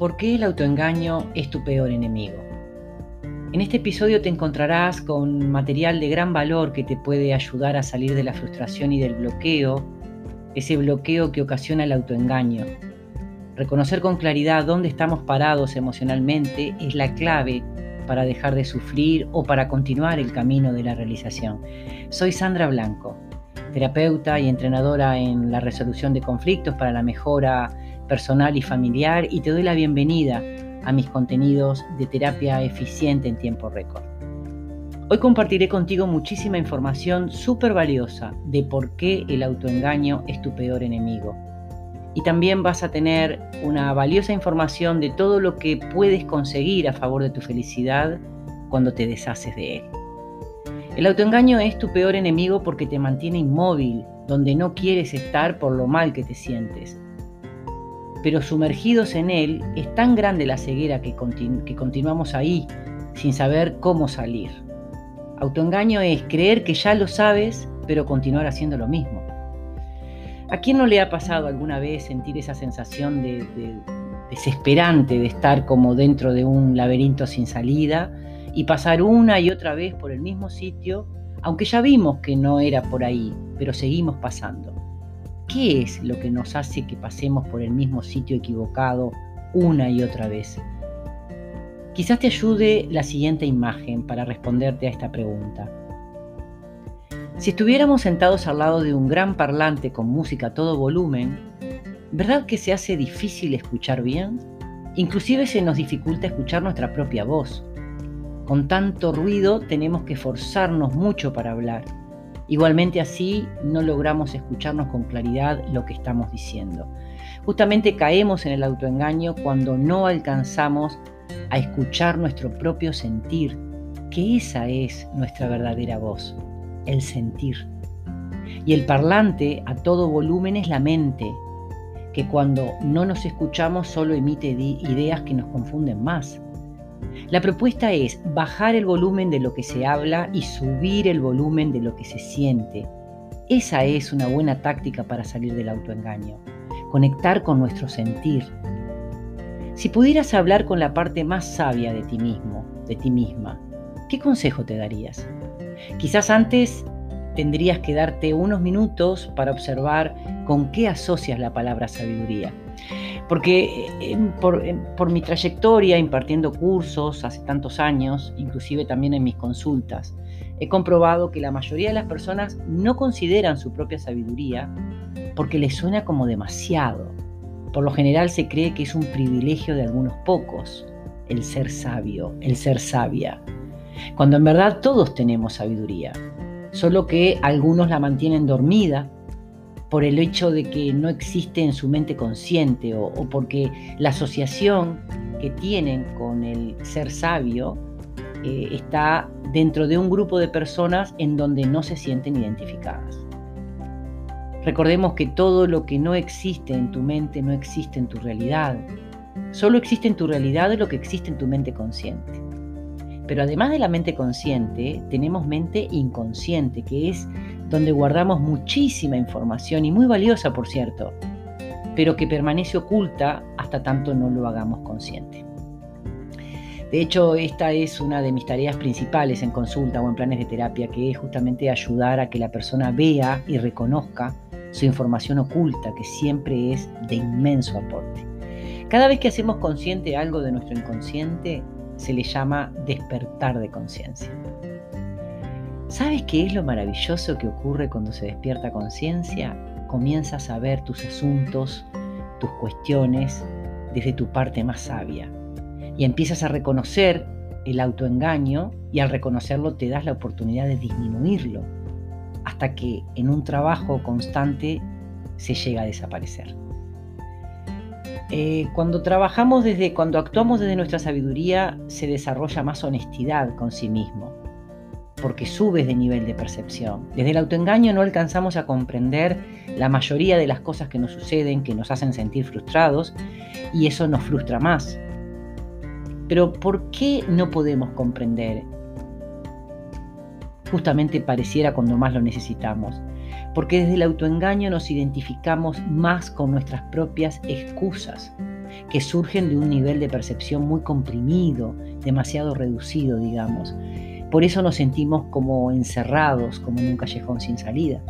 ¿Por qué el autoengaño es tu peor enemigo? En este episodio te encontrarás con material de gran valor que te puede ayudar a salir de la frustración y del bloqueo, ese bloqueo que ocasiona el autoengaño. Reconocer con claridad dónde estamos parados emocionalmente es la clave para dejar de sufrir o para continuar el camino de la realización. Soy Sandra Blanco, terapeuta y entrenadora en la resolución de conflictos para la mejora personal y familiar y te doy la bienvenida a mis contenidos de terapia eficiente en tiempo récord. Hoy compartiré contigo muchísima información súper valiosa de por qué el autoengaño es tu peor enemigo. Y también vas a tener una valiosa información de todo lo que puedes conseguir a favor de tu felicidad cuando te deshaces de él. El autoengaño es tu peor enemigo porque te mantiene inmóvil, donde no quieres estar por lo mal que te sientes pero sumergidos en él es tan grande la ceguera que, continuamos ahí sin saber cómo salir. Autoengaño es creer que ya lo sabes, pero continuar haciendo lo mismo. ¿A quién no le ha pasado alguna vez sentir esa sensación de, desesperante de estar como dentro de un laberinto sin salida y pasar una y otra vez por el mismo sitio, aunque ya vimos que no era por ahí, pero seguimos pasando? ¿Qué es lo que nos hace que pasemos por el mismo sitio equivocado una y otra vez? Quizás te ayude la siguiente imagen para responderte a esta pregunta. Si estuviéramos sentados al lado de un gran parlante con música a todo volumen, ¿verdad que se hace difícil escuchar bien? Inclusive se nos dificulta escuchar nuestra propia voz. Con tanto ruido tenemos que forzarnos mucho para hablar Igualmente así no logramos escucharnos con claridad lo que estamos diciendo. Justamente caemos en el autoengaño cuando no alcanzamos a escuchar nuestro propio sentir, que esa es nuestra verdadera voz, el sentir. Y el parlante a todo volumen es la mente, que cuando no nos escuchamos solo emite ideas que nos confunden más. La propuesta es bajar el volumen de lo que se habla y subir el volumen de lo que se siente. Esa es una buena táctica para salir del autoengaño. Conectar con nuestro sentir. Si pudieras hablar con la parte más sabia de ti mismo, de ti misma, ¿qué consejo te darías? Quizás antes tendrías que darte unos minutos para observar con qué asocias la palabra sabiduría. Porque eh, por, mi trayectoria impartiendo cursos hace tantos años, inclusive también en mis consultas, he comprobado que la mayoría de las personas no consideran su propia sabiduría porque les suena como demasiado. Por lo general se cree que es un privilegio de algunos pocos el ser sabio, el ser sabia, cuando en verdad todos tenemos sabiduría, solo que algunos la mantienen dormida por el hecho de que no existe en su mente consciente o, porque la asociación que tienen con el ser sabio eh, está dentro de un grupo de personas en donde no se sienten identificadas. Recordemos que todo lo que no existe en tu mente no existe en tu realidad. Solo existe en tu realidad lo que existe en tu mente consciente. Pero además de la mente consciente, tenemos mente inconsciente, que es donde guardamos muchísima información y muy valiosa, por cierto, pero que permanece oculta hasta tanto no lo hagamos consciente. De hecho, esta es una de mis tareas principales en consulta o en planes de terapia, que es justamente ayudar a que la persona vea y reconozca su información oculta, que siempre es de inmenso aporte. Cada vez que hacemos consciente algo de nuestro inconsciente, se le llama despertar de conciencia. ¿Sabes qué es lo maravilloso que ocurre cuando se despierta conciencia? Comienzas a ver tus asuntos, tus cuestiones desde tu parte más sabia y empiezas a reconocer el autoengaño y al reconocerlo te das la oportunidad de disminuirlo hasta que en un trabajo constante se llega a desaparecer. Eh, cuando trabajamos desde, cuando actuamos desde nuestra sabiduría, se desarrolla más honestidad con sí mismo, porque subes de nivel de percepción. Desde el autoengaño no alcanzamos a comprender la mayoría de las cosas que nos suceden, que nos hacen sentir frustrados, y eso nos frustra más. Pero ¿por qué no podemos comprender? Justamente pareciera cuando más lo necesitamos porque desde el autoengaño nos identificamos más con nuestras propias excusas. que surgen de un nivel de percepción muy comprimido, demasiado reducido, digamos. Por eso nos sentimos como encerrados, como en un callejón sin salida.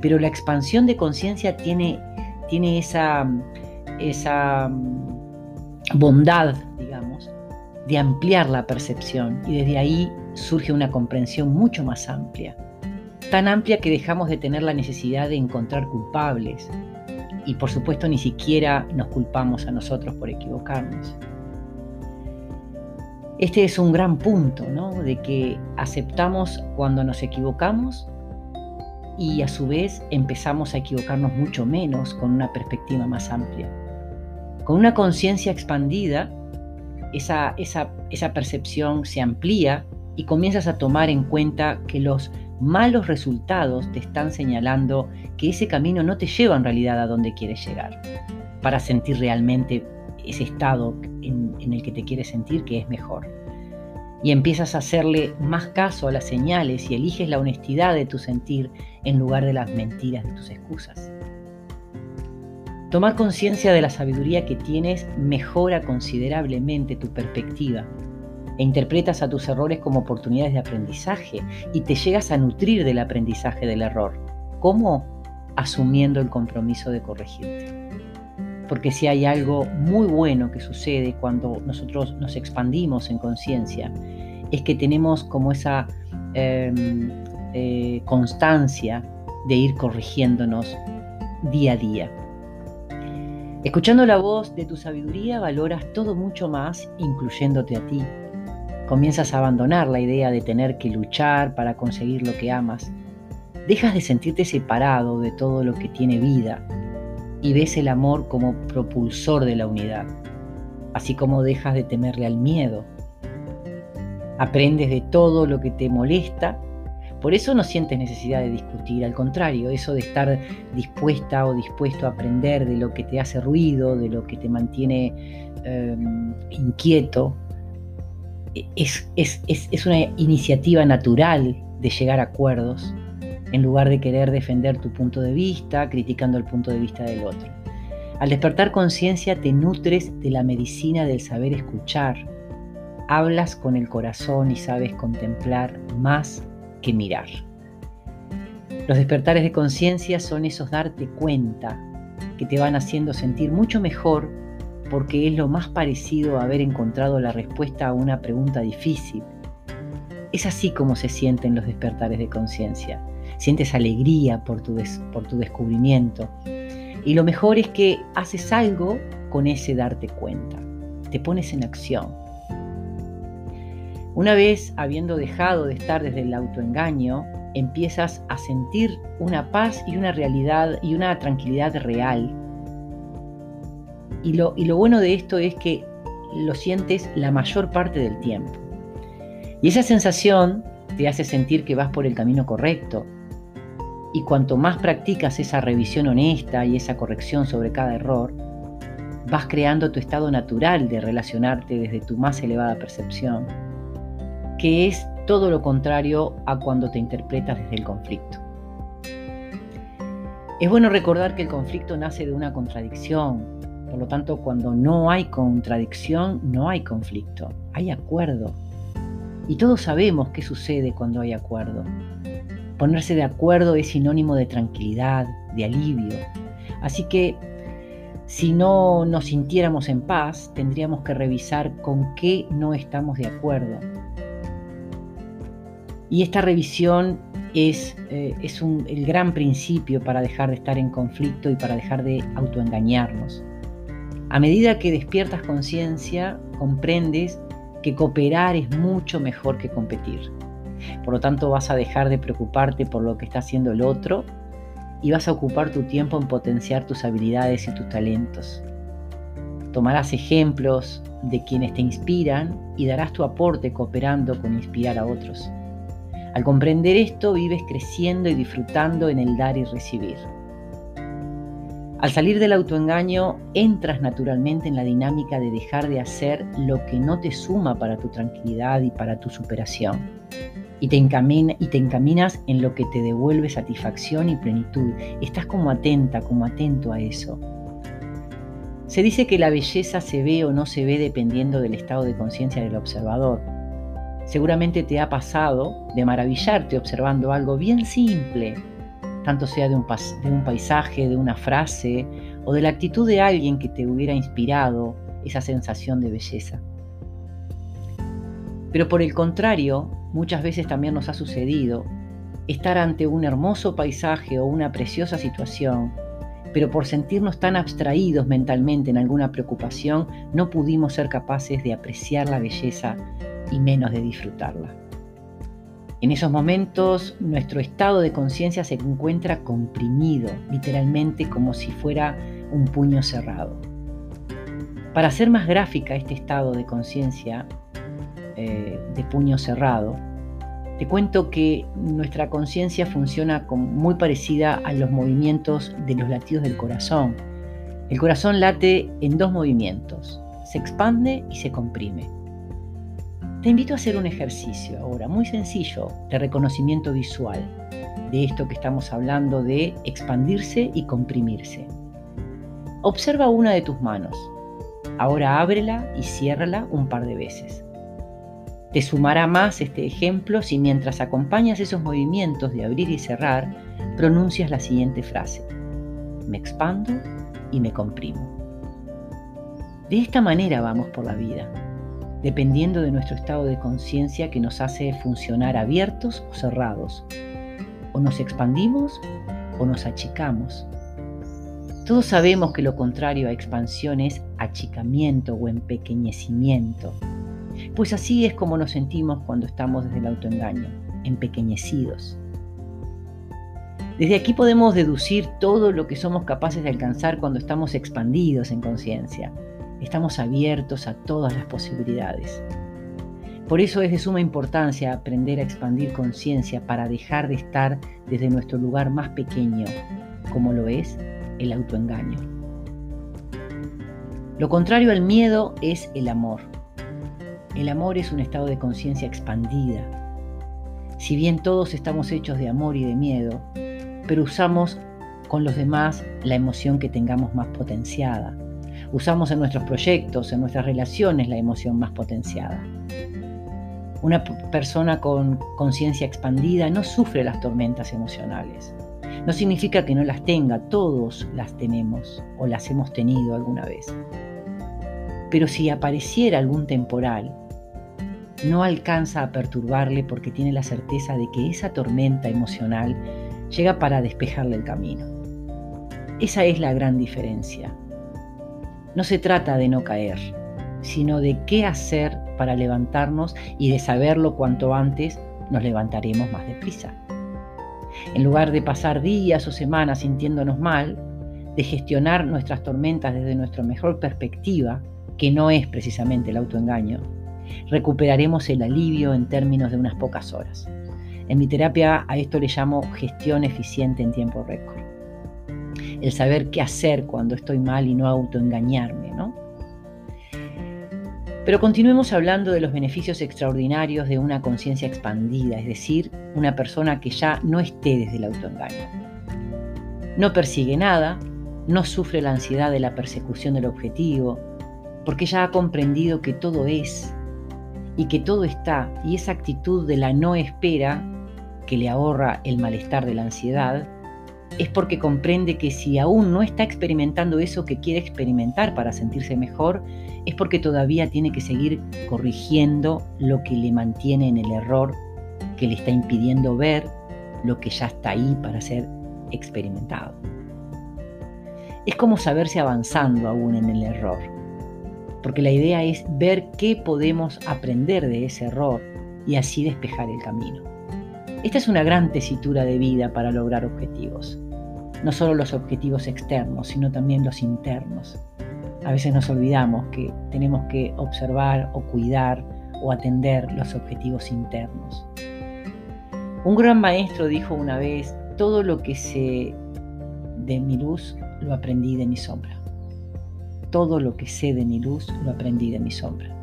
Pero la expansión de conciencia tiene, tiene esa, esa mm, bondad, digamos, de ampliar la percepción y desde ahí surge una comprensión mucho más amplia. Tan amplia que dejamos de tener la necesidad de encontrar culpables y por supuesto ni siquiera nos culpamos a nosotros por equivocarnos. Este es un gran punto, ¿no? De que aceptamos cuando nos equivocamos y a su vez empezamos a equivocarnos mucho menos con una perspectiva más amplia. Con una conciencia expandida, esa, esa, esa percepción se amplía y comienzas a tomar en cuenta que los malos resultados te están señalando que ese camino no te lleva en realidad a donde quieres llegar, para sentir realmente ese estado en, el que te quieres sentir que es mejor. Y empiezas a hacerle más caso a las señales y eliges la honestidad de tu sentir en lugar de las mentiras de tus excusas. Tomar conciencia de la sabiduría que tienes mejora considerablemente tu perspectiva e interpretas a tus errores como oportunidades de aprendizaje y te llegas a nutrir del aprendizaje del error. ¿Cómo? Asumiendo el compromiso de corregirte. Porque si hay algo muy bueno que sucede cuando nosotros nos expandimos en conciencia, es que tenemos como esa em, eh, constancia de ir corrigiéndonos día a día. Escuchando la voz de tu sabiduría valoras todo mucho más, incluyéndote a ti, Comienzas a abandonar la idea de tener que luchar para conseguir lo que amas. Dejas de sentirte separado de todo lo que tiene vida y ves el amor como propulsor de la unidad, así como dejas de temerle al miedo. Aprendes de todo lo que te molesta, por eso no sientes necesidad de discutir, al contrario, eso de estar dispuesta o dispuesto a aprender de lo que te hace ruido, de lo que te mantiene em, inquieto, es, una iniciativa natural de llegar a acuerdos en lugar de querer defender tu punto de vista, criticando el punto de vista del otro. Al despertar conciencia te nutres de la medicina del saber escuchar. Hablas con el corazón y sabes contemplar más que mirar. Los despertares de conciencia son esos darte cuenta que te van haciendo sentir mucho mejor porque es lo más parecido a haber encontrado la respuesta a una pregunta difícil. Es así como se sienten los despertares de conciencia. Sientes alegría por tu, por tu descubrimiento. Y lo mejor es que haces algo con ese darte cuenta. Te pones en acción. Una vez habiendo dejado de estar desde el autoengaño, empiezas a sentir una paz y una realidad y una tranquilidad real y lo, bueno de esto es que lo sientes la mayor parte del tiempo. Y esa sensación te hace sentir que vas por el camino correcto. Y cuanto más practicas esa revisión honesta y esa corrección sobre cada error, vas creando tu estado natural de relacionarte desde tu más elevada percepción, que es todo lo contrario a cuando te interpretas desde el conflicto. Es bueno recordar que el conflicto nace de una contradicción, por lo tanto, cuando no hay contradicción, no hay conflicto, hay acuerdo. Y todos sabemos qué sucede cuando hay acuerdo. Ponerse de acuerdo es sinónimo de tranquilidad, de alivio. Así que si no nos sintiéramos en paz, tendríamos que revisar con qué no estamos de acuerdo. Y esta revisión es, eh, es el gran principio para dejar de estar en conflicto y para dejar de autoengañarnos. A medida que despiertas conciencia, comprendes que cooperar es mucho mejor que competir. Por lo tanto, vas a dejar de preocuparte por lo que está haciendo el otro y vas a ocupar tu tiempo en potenciar tus habilidades y tus talentos. Tomarás ejemplos de quienes te inspiran y darás tu aporte cooperando con inspirar a otros. Al comprender esto, vives creciendo y disfrutando en el dar y recibir. Al salir del autoengaño, entras naturalmente en la dinámica de dejar de hacer lo que no te suma para tu tranquilidad y para tu superación. Y te, y te encaminas en lo que te devuelve satisfacción y plenitud. Estás como atenta, como atento a eso. Se dice que la belleza se ve o no se ve dependiendo del estado de conciencia del observador. Seguramente te ha pasado de maravillarte observando algo bien simple, tanto sea de un, de un, paisaje, de una frase o de la actitud de alguien que te hubiera inspirado esa sensación de belleza. Pero por el contrario, muchas veces también nos ha sucedido estar ante un hermoso paisaje o una preciosa situación pero por sentirnos tan abstraídos mentalmente en alguna preocupación, no pudimos ser capaces de apreciar la belleza y menos de disfrutarla. En esos momentos nuestro estado de conciencia se encuentra comprimido, literalmente como si fuera un puño cerrado. Para hacer más gráfica este estado de conciencia eh, de puño cerrado, te cuento que nuestra conciencia funciona muy parecida a los movimientos de los latidos del corazón. El corazón late en dos movimientos, se expande y se comprime. Te invito a hacer un ejercicio ahora muy sencillo de reconocimiento visual de esto que estamos hablando de expandirse y comprimirse. Observa una de tus manos. Ahora ábrela y ciérrala un par de veces. Te sumará más este ejemplo si mientras acompañas esos movimientos de abrir y cerrar, pronuncias la siguiente frase. Me expando y me comprimo. De esta manera vamos por la vida, dependiendo de nuestro estado de conciencia que nos hace funcionar abiertos o cerrados. O nos expandimos o nos achicamos. Todos sabemos que lo contrario a expansión es achicamiento o empequeñecimiento. Pues así es como nos sentimos cuando estamos desde el autoengaño, empequeñecidos. Desde aquí podemos deducir todo lo que somos capaces de alcanzar cuando estamos expandidos en conciencia. Estamos abiertos a todas las posibilidades. Por eso es de suma importancia aprender a expandir conciencia para dejar de estar desde nuestro lugar más pequeño, como lo es el autoengaño. Lo contrario al miedo es el amor. El amor es un estado de conciencia expandida. Si bien todos estamos hechos de amor y de miedo, pero usamos con los demás la emoción que tengamos más potenciada. Usamos en nuestros proyectos, en nuestras relaciones la emoción más potenciada. Una persona con conciencia expandida no sufre las tormentas emocionales. No significa que no las tenga, todos las tenemos o las hemos tenido alguna vez. Pero si apareciera algún temporal, no alcanza a perturbarle porque tiene la certeza de que esa tormenta emocional llega para despejarle el camino. Esa es la gran diferencia. No se trata de no caer, sino de qué hacer para levantarnos y de saberlo cuanto antes nos levantaremos más deprisa. En lugar de pasar días o semanas sintiéndonos mal, de gestionar nuestras tormentas desde nuestra mejor perspectiva, que no es precisamente el autoengaño, recuperaremos el alivio en términos de unas pocas horas. En mi terapia a esto le llamo gestión eficiente en tiempo récord. El saber qué hacer cuando estoy mal y no autoengañarme, ¿no? Pero continuemos hablando de los beneficios extraordinarios de una conciencia expandida, es decir, una persona que ya no esté desde el autoengaño. No persigue nada, no sufre la ansiedad de la persecución del objetivo, porque ya ha comprendido que todo es y que todo está, y esa actitud de la no espera, que le ahorra el malestar de la ansiedad, es porque comprende que si aún no está experimentando eso que quiere experimentar para sentirse mejor, es porque todavía tiene que seguir corrigiendo lo que le mantiene en el error, que le está impidiendo ver lo que ya está ahí para ser experimentado. Es como saberse avanzando aún en el error porque la idea es ver qué podemos aprender de ese error y así despejar el camino. Esta es una gran tesitura de vida para lograr objetivos. No solo los objetivos externos, sino también los internos. A veces nos olvidamos que tenemos que observar o cuidar o atender los objetivos internos. Un gran maestro dijo una vez, todo lo que sé de mi luz lo aprendí de mi sombra todo lo que sé de mi luz lo aprendí de mi sombra.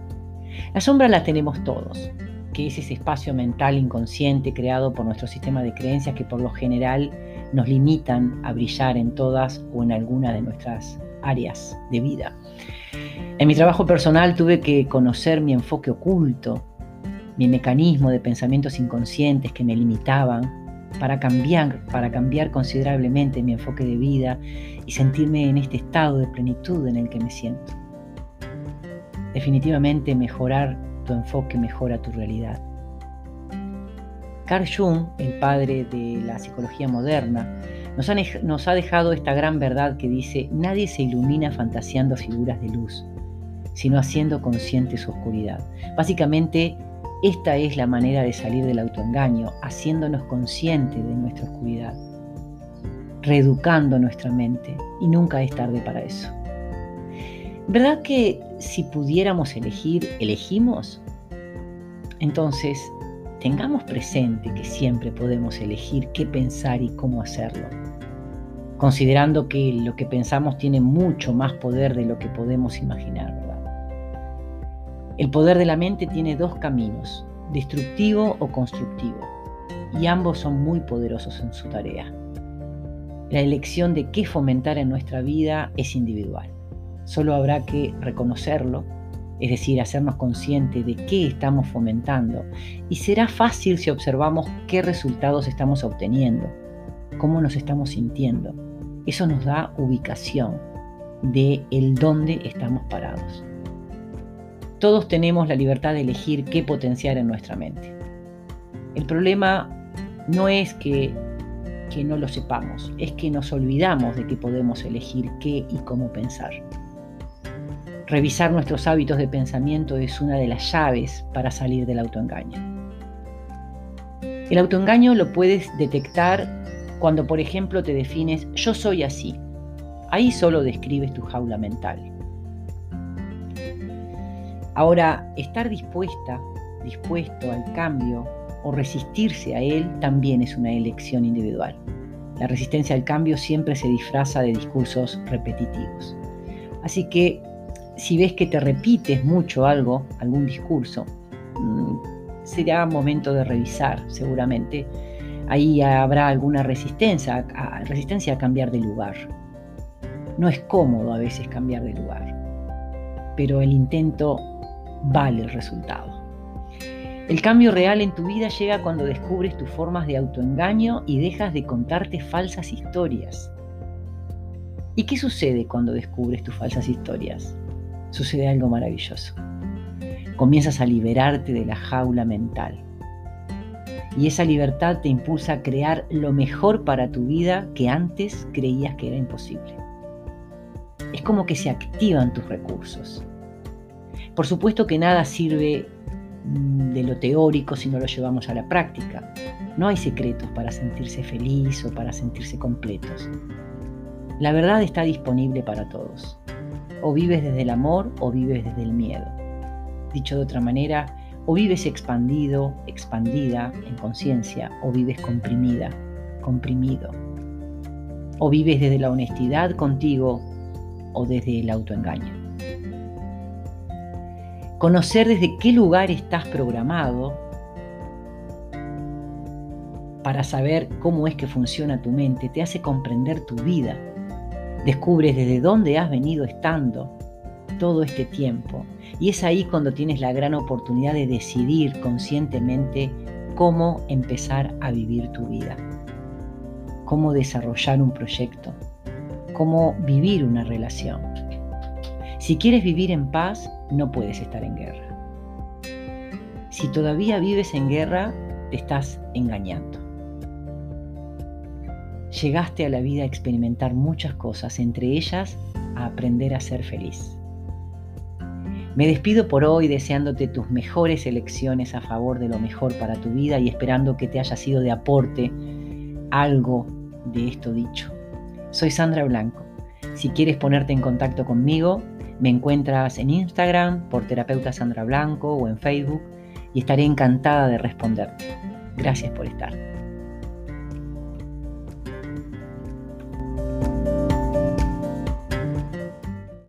La sombra la tenemos todos, que es ese espacio mental inconsciente creado por nuestro sistema de creencias que por lo general nos limitan a brillar en todas o en alguna de nuestras áreas de vida. En mi trabajo personal tuve que conocer mi enfoque oculto, mi mecanismo de pensamientos inconscientes que me limitaban para cambiar, para cambiar considerablemente mi enfoque de vida y sentirme en este estado de plenitud en el que me siento. Definitivamente mejorar tu enfoque mejora tu realidad. Carl Jung, el padre de la psicología moderna, nos ha, nos ha dejado esta gran verdad que dice, nadie se ilumina fantaseando figuras de luz, sino haciendo consciente su oscuridad. Básicamente, esta es la manera de salir del autoengaño, haciéndonos conscientes de nuestra oscuridad, reeducando nuestra mente, y nunca es tarde para eso. ¿Verdad que si pudiéramos elegir, elegimos? Entonces, tengamos presente que siempre podemos elegir qué pensar y cómo hacerlo, considerando que lo que pensamos tiene mucho más poder de lo que podemos imaginar. El poder de la mente tiene dos caminos, destructivo o constructivo, y ambos son muy poderosos en su tarea. La elección de qué fomentar en nuestra vida es individual. Solo habrá que reconocerlo, es decir, hacernos conscientes de qué estamos fomentando, y será fácil si observamos qué resultados estamos obteniendo, cómo nos estamos sintiendo. Eso nos da ubicación de el dónde estamos parados. Todos tenemos la libertad de elegir qué potenciar en nuestra mente. El problema no es que, no lo sepamos, es que nos olvidamos de que podemos elegir qué y cómo pensar. Revisar nuestros hábitos de pensamiento es una de las llaves para salir del autoengaño. El autoengaño lo puedes detectar cuando, por ejemplo, te defines yo soy así. Ahí solo describes tu jaula mental. Ahora, estar dispuesta, dispuesto al cambio o resistirse a él también es una elección individual. La resistencia al cambio siempre se disfraza de discursos repetitivos. Así que si ves que te repites mucho algo, algún discurso, mm, será momento de revisar seguramente. Ahí habrá alguna resistencia, resistencia a cambiar de lugar. No es cómodo a veces cambiar de lugar, pero el intento vale el resultado. El cambio real en tu vida llega cuando descubres tus formas de autoengaño y dejas de contarte falsas historias. ¿Y qué sucede cuando descubres tus falsas historias? Sucede algo maravilloso. Comienzas a liberarte de la jaula mental. Y esa libertad te impulsa a crear lo mejor para tu vida que antes creías que era imposible. Es como que se activan tus recursos por supuesto que nada sirve mm, de lo teórico si no lo llevamos a la práctica. No hay secretos para sentirse feliz o para sentirse completos. La verdad está disponible para todos. O vives desde el amor o vives desde el miedo. Dicho de otra manera, o vives expandido, expandida en conciencia, o vives comprimida, comprimido. O vives desde la honestidad contigo o desde el autoengaño. Conocer desde qué lugar estás programado para saber cómo es que funciona tu mente te hace comprender tu vida. Descubres desde dónde has venido estando todo este tiempo. Y es ahí cuando tienes la gran oportunidad de decidir conscientemente cómo empezar a vivir tu vida, cómo desarrollar un proyecto, cómo vivir una relación. Si quieres vivir en paz, no puedes estar en guerra. Si todavía vives en guerra, te estás engañando. Llegaste a la vida a experimentar muchas cosas, entre ellas a aprender a ser feliz. Me despido por hoy deseándote tus mejores elecciones a favor de lo mejor para tu vida y esperando que te haya sido de aporte algo de esto dicho. Soy Sandra Blanco. Si quieres ponerte en contacto conmigo, me encuentras en Instagram por terapeuta Sandra Blanco o en Facebook y estaré encantada de responderte. Gracias por estar.